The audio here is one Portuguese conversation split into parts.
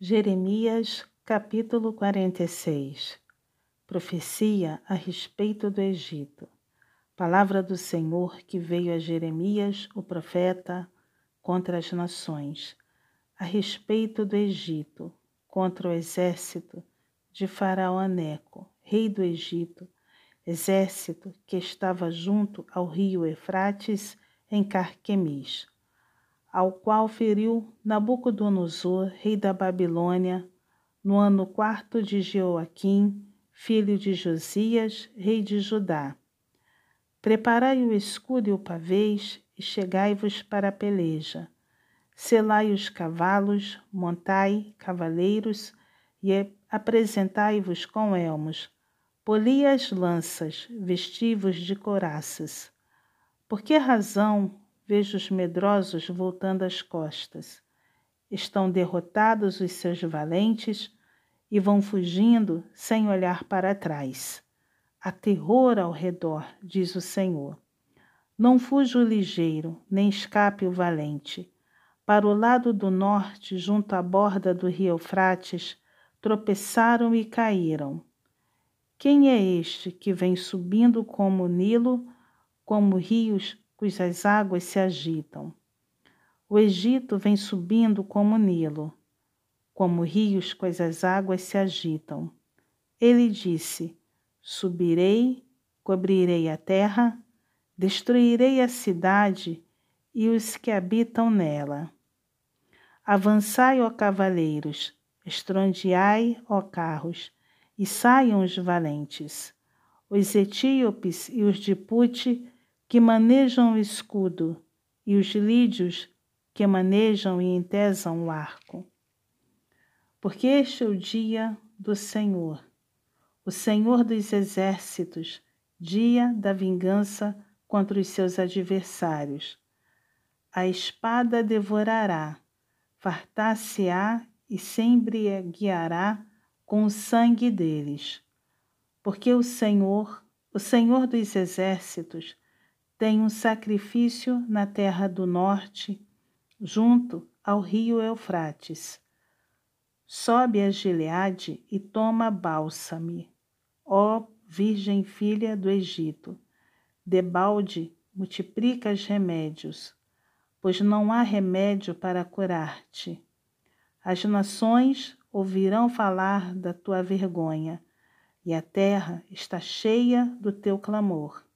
Jeremias, capítulo 46 Profecia a respeito do Egito. Palavra do Senhor que veio a Jeremias, o profeta, contra as nações, a respeito do Egito, contra o exército de Faraó Neco, rei do Egito, exército que estava junto ao rio Efrates em Carquemis ao qual feriu Nabucodonosor, rei da Babilônia, no ano quarto de Jeoaquim, filho de Josias, rei de Judá. Preparai o escudo e o pavês, e chegai-vos para a peleja. Selai os cavalos, montai cavaleiros, e apresentai-vos com elmos. Poli as lanças, vestivos de coraças. Por que razão Vejo os medrosos voltando as costas. Estão derrotados os seus valentes e vão fugindo sem olhar para trás. Há terror ao redor, diz o Senhor. Não fuja o ligeiro, nem escape o valente. Para o lado do norte, junto à borda do rio Eufrates, tropeçaram e caíram. Quem é este que vem subindo como o Nilo, como rios cujas águas se agitam. O Egito vem subindo como o Nilo, como rios cujas águas se agitam. Ele disse: Subirei, cobrirei a terra, destruirei a cidade e os que habitam nela. Avançai, ó cavaleiros, estrondeai, ó carros, e saiam os valentes. Os etíopes e os de Pute que manejam o escudo, e os lídios que manejam e entesam o arco. Porque este é o dia do Senhor, o Senhor dos exércitos, dia da vingança contra os seus adversários. A espada devorará, fartar-se-á e se embriagueará com o sangue deles. Porque o Senhor, o Senhor dos exércitos, tem um sacrifício na terra do norte, junto ao rio Eufrates. Sobe a Gileade e toma bálsame, ó Virgem filha do Egito. Debalde multiplicas remédios, pois não há remédio para curar-te. As nações ouvirão falar da tua vergonha, e a terra está cheia do teu clamor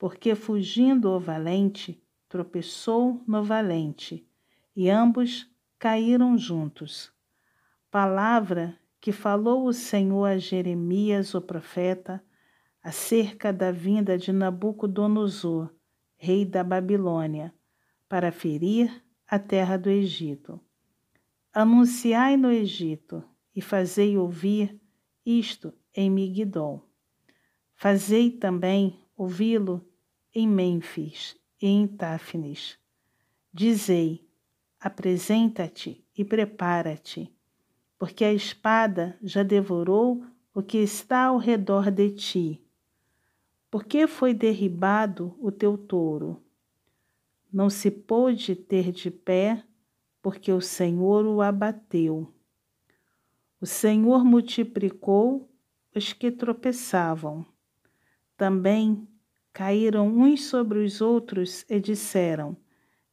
porque fugindo o valente, tropeçou no valente, e ambos caíram juntos. Palavra que falou o Senhor a Jeremias, o profeta, acerca da vinda de Nabucodonosor, rei da Babilônia, para ferir a terra do Egito. Anunciai no Egito e fazei ouvir isto em Migdol. Fazei também ouvi-lo em Mênfis e em Táfnis. Dizei: apresenta-te e prepara-te, porque a espada já devorou o que está ao redor de ti. Por que foi derribado o teu touro? Não se pôde ter de pé, porque o Senhor o abateu. O Senhor multiplicou os que tropeçavam. Também caíram uns sobre os outros e disseram: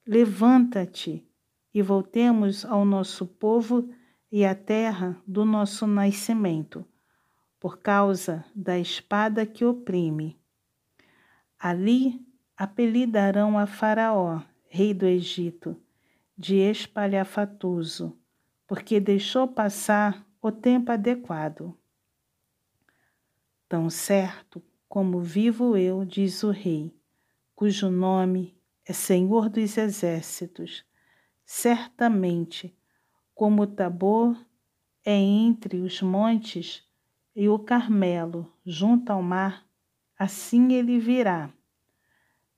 Levanta-te e voltemos ao nosso povo e à terra do nosso nascimento, por causa da espada que oprime. Ali apelidarão a Faraó, rei do Egito, de espalhafatoso, porque deixou passar o tempo adequado. Tão certo como vivo eu, diz o Rei, cujo nome é Senhor dos Exércitos, certamente, como o Tabor é entre os montes e o Carmelo junto ao mar, assim ele virá.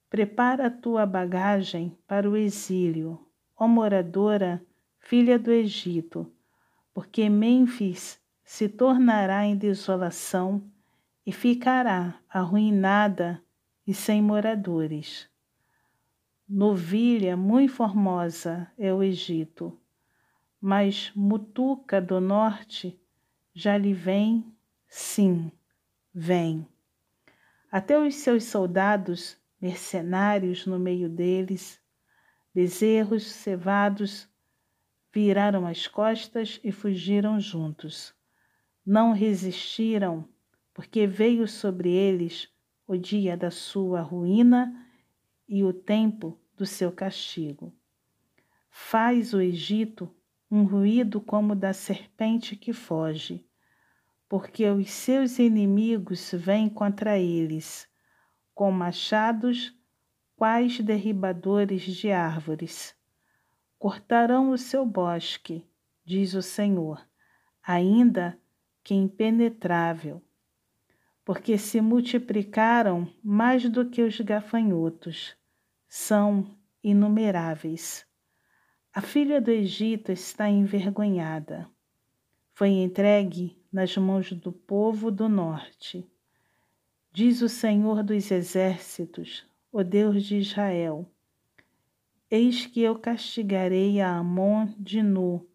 Prepara a tua bagagem para o exílio, ó moradora, filha do Egito, porque Mênfis se tornará em desolação e ficará arruinada e sem moradores. Novilha muito formosa é o Egito. mas Mutuca do Norte já lhe vem, sim, vem. Até os seus soldados, mercenários no meio deles, bezerros cevados, viraram as costas e fugiram juntos. Não resistiram, porque veio sobre eles o dia da sua ruína e o tempo do seu castigo. Faz o Egito um ruído como da serpente que foge, porque os seus inimigos vêm contra eles, com machados, quais derribadores de árvores. Cortarão o seu bosque, diz o Senhor, ainda que impenetrável, porque se multiplicaram mais do que os gafanhotos, são inumeráveis. A filha do Egito está envergonhada. Foi entregue nas mãos do povo do norte. Diz o Senhor dos Exércitos, o Deus de Israel: Eis que eu castigarei a Amon de Nu,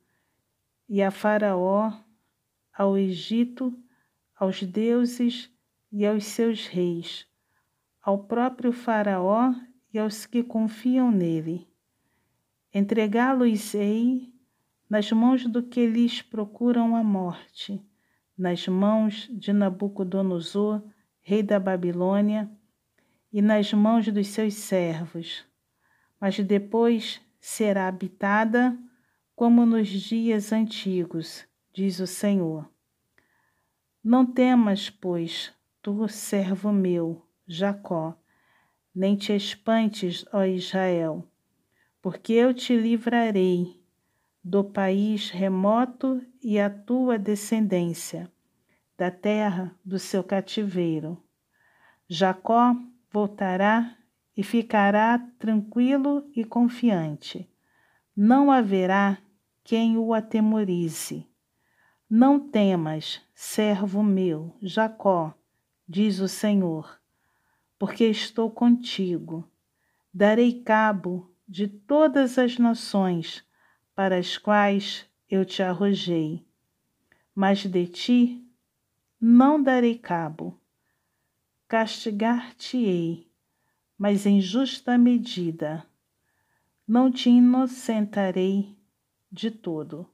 e a Faraó, ao Egito, aos deuses e aos seus reis, ao próprio Faraó e aos que confiam nele Entregá-los-ei nas mãos do que lhes procuram a morte, nas mãos de Nabucodonosor, rei da Babilônia, e nas mãos dos seus servos. Mas depois será habitada como nos dias antigos, diz o Senhor. Não temas, pois, tu, servo meu, Jacó, nem te espantes, ó Israel porque eu te livrarei do país remoto e a tua descendência, da terra do seu cativeiro. Jacó voltará e ficará tranquilo e confiante. Não haverá quem o atemorize. Não temas, servo meu, Jacó, diz o Senhor, porque estou contigo. Darei cabo de todas as nações para as quais eu te arrojei, mas de ti não darei cabo. Castigar-te-ei, mas em justa medida. Não te inocentarei de todo.